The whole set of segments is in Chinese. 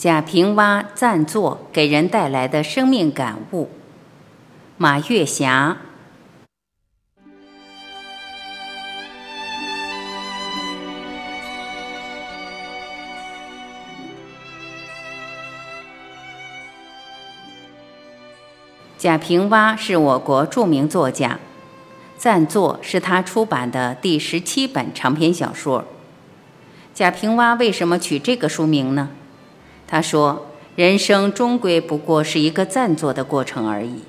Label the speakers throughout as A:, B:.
A: 贾平凹暂坐给人带来的生命感悟。马月霞。贾平凹是我国著名作家，暂坐是他出版的第十七本长篇小说。贾平凹为什么取这个书名呢？他说：“人生终归不过是一个暂坐的过程而已。”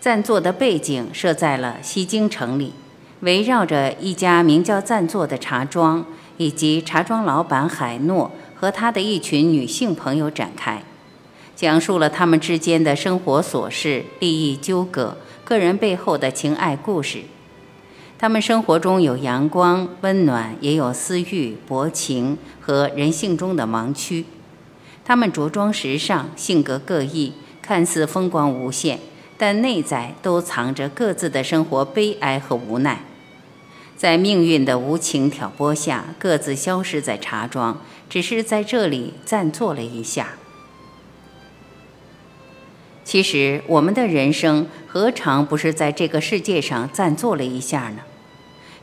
A: 暂坐的背景设在了西京城里，围绕着一家名叫暂坐的茶庄，以及茶庄老板海诺和他的一群女性朋友展开，讲述了他们之间的生活琐事、利益纠葛、个人背后的情爱故事。他们生活中有阳光温暖，也有私欲薄情和人性中的盲区。他们着装时尚，性格各异，看似风光无限，但内在都藏着各自的生活悲哀和无奈。在命运的无情挑拨下，各自消失在茶庄，只是在这里暂坐了一下。其实，我们的人生何尝不是在这个世界上暂坐了一下呢？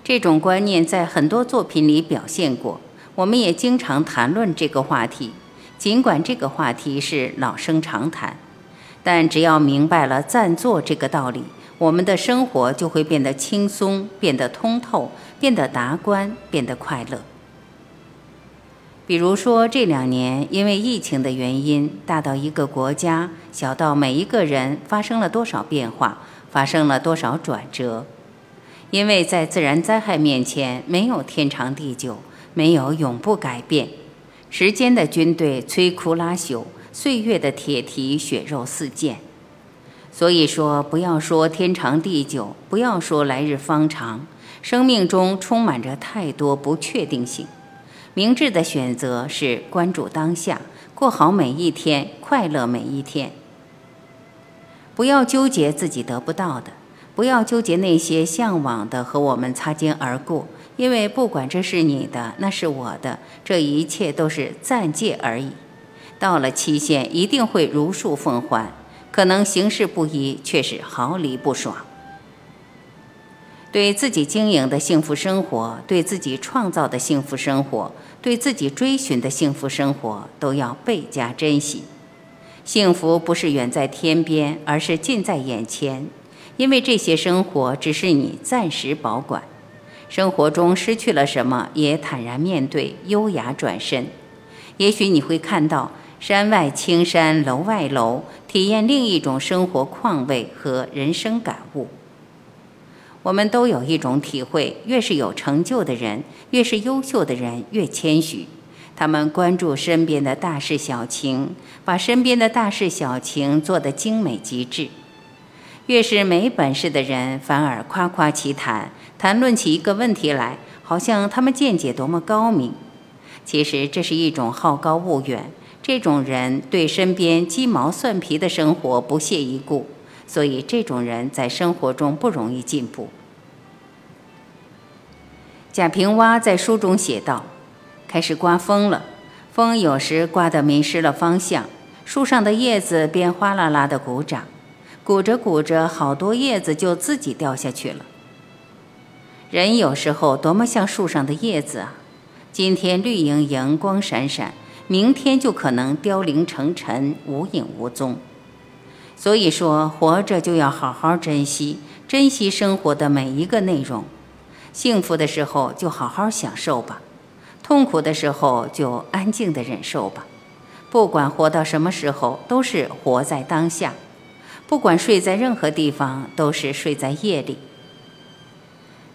A: 这种观念在很多作品里表现过，我们也经常谈论这个话题。尽管这个话题是老生常谈，但只要明白了暂坐这个道理，我们的生活就会变得轻松，变得通透，变得达观，变得快乐。比如说，这两年因为疫情的原因，大到一个国家，小到每一个人，发生了多少变化，发生了多少转折。因为在自然灾害面前，没有天长地久，没有永不改变。时间的军队摧枯拉朽，岁月的铁蹄血肉四溅。所以说，不要说天长地久，不要说来日方长，生命中充满着太多不确定性。明智的选择是关注当下，过好每一天，快乐每一天。不要纠结自己得不到的。不要纠结那些向往的和我们擦肩而过，因为不管这是你的，那是我的，这一切都是暂借而已。到了期限，一定会如数奉还。可能形式不一，却是毫厘不爽。对自己经营的幸福生活，对自己创造的幸福生活，对自己追寻的幸福生活，都要倍加珍惜。幸福不是远在天边，而是近在眼前。因为这些生活只是你暂时保管，生活中失去了什么也坦然面对，优雅转身。也许你会看到山外青山楼外楼，体验另一种生活况味和人生感悟。我们都有一种体会：越是有成就的人，越是优秀的人，越谦虚。他们关注身边的大事小情，把身边的大事小情做得精美极致。越是没本事的人，反而夸夸其谈，谈论起一个问题来，好像他们见解多么高明。其实这是一种好高骛远。这种人对身边鸡毛蒜皮的生活不屑一顾，所以这种人在生活中不容易进步。贾平凹在书中写道：“开始刮风了，风有时刮得迷失了方向，树上的叶子便哗啦啦的鼓掌。”鼓着鼓着，好多叶子就自己掉下去了。人有时候多么像树上的叶子啊！今天绿莹莹、光闪闪，明天就可能凋零成尘，无影无踪。所以说，活着就要好好珍惜，珍惜生活的每一个内容。幸福的时候就好好享受吧，痛苦的时候就安静的忍受吧。不管活到什么时候，都是活在当下。不管睡在任何地方，都是睡在夜里。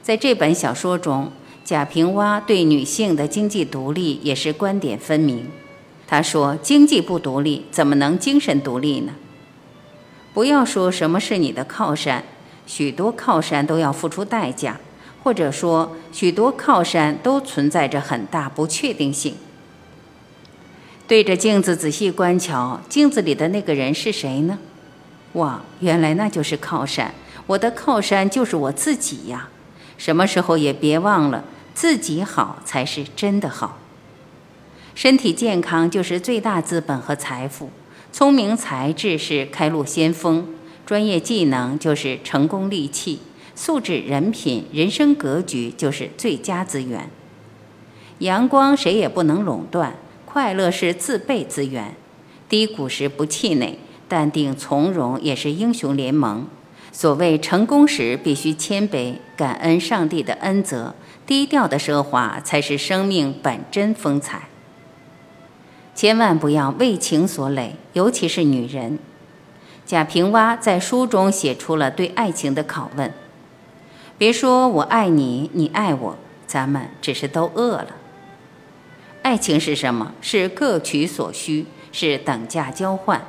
A: 在这本小说中，贾平凹对女性的经济独立也是观点分明。他说：“经济不独立，怎么能精神独立呢？”不要说什么是你的靠山，许多靠山都要付出代价，或者说许多靠山都存在着很大不确定性。对着镜子仔细观瞧，镜子里的那个人是谁呢？哇，原来那就是靠山！我的靠山就是我自己呀！什么时候也别忘了，自己好才是真的好。身体健康就是最大资本和财富，聪明才智是开路先锋，专业技能就是成功利器，素质人品、人生格局就是最佳资源。阳光谁也不能垄断，快乐是自备资源。低谷时不气馁，淡定从容也是英雄联盟。所谓成功时必须谦卑，感恩上帝的恩泽，低调的奢华才是生命本真风采。千万不要为情所累，尤其是女人。贾平凹在书中写出了对爱情的拷问：别说我爱你，你爱我，咱们只是都饿了。爱情是什么？是各取所需，是等价交换。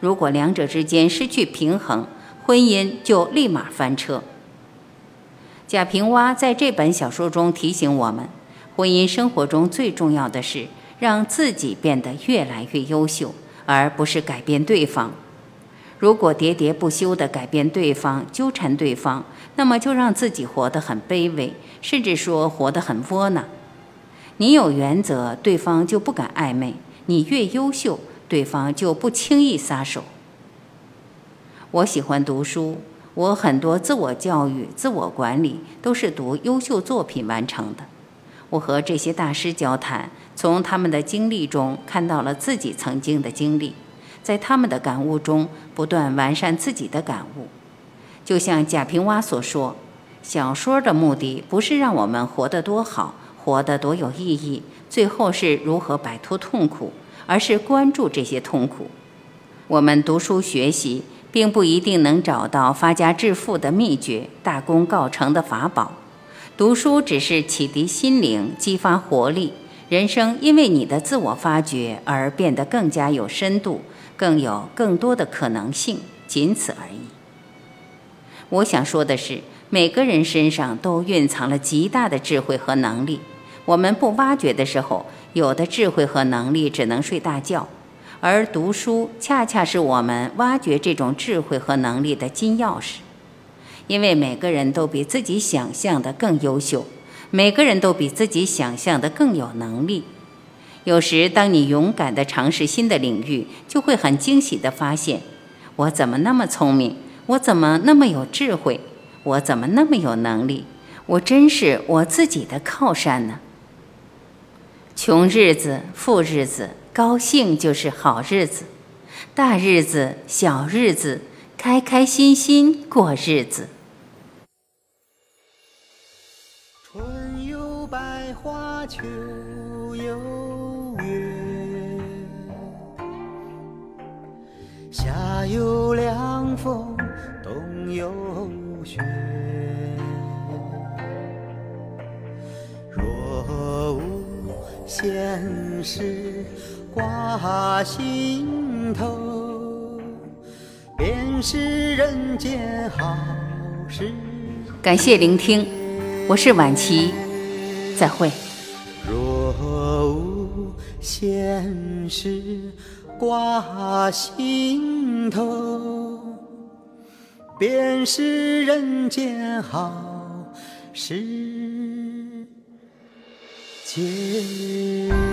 A: 如果两者之间失去平衡，婚姻就立马翻车。贾平凹在这本小说中提醒我们：婚姻生活中最重要的是让自己变得越来越优秀，而不是改变对方。如果喋喋不休地改变对方、纠缠对方，那么就让自己活得很卑微，甚至说活得很窝囊。你有原则，对方就不敢暧昧；你越优秀，对方就不轻易撒手。我喜欢读书，我很多自我教育、自我管理都是读优秀作品完成的。我和这些大师交谈，从他们的经历中看到了自己曾经的经历，在他们的感悟中不断完善自己的感悟。就像贾平凹所说，小说的目的不是让我们活得多好，活得多有意义，最后是如何摆脱痛苦，而是关注这些痛苦。我们读书学习。并不一定能找到发家致富的秘诀、大功告成的法宝。读书只是启迪心灵、激发活力，人生因为你的自我发掘而变得更加有深度，更有更多的可能性，仅此而已。我想说的是，每个人身上都蕴藏了极大的智慧和能力，我们不挖掘的时候，有的智慧和能力只能睡大觉。而读书恰恰是我们挖掘这种智慧和能力的金钥匙，因为每个人都比自己想象的更优秀，每个人都比自己想象的更有能力。有时，当你勇敢地尝试新的领域，就会很惊喜地发现：我怎么那么聪明？我怎么那么有智慧？我怎么那么有能力？我真是我自己的靠山呢！穷日子，富日子。高兴就是好日子，大日子、小日子，开开心心过日子。
B: 春有百花，秋有月，夏有挂心头，便是人间好事。
A: 感谢聆听，我是晚琪，再会。
B: 若无闲事挂心头，便是人间好事。结。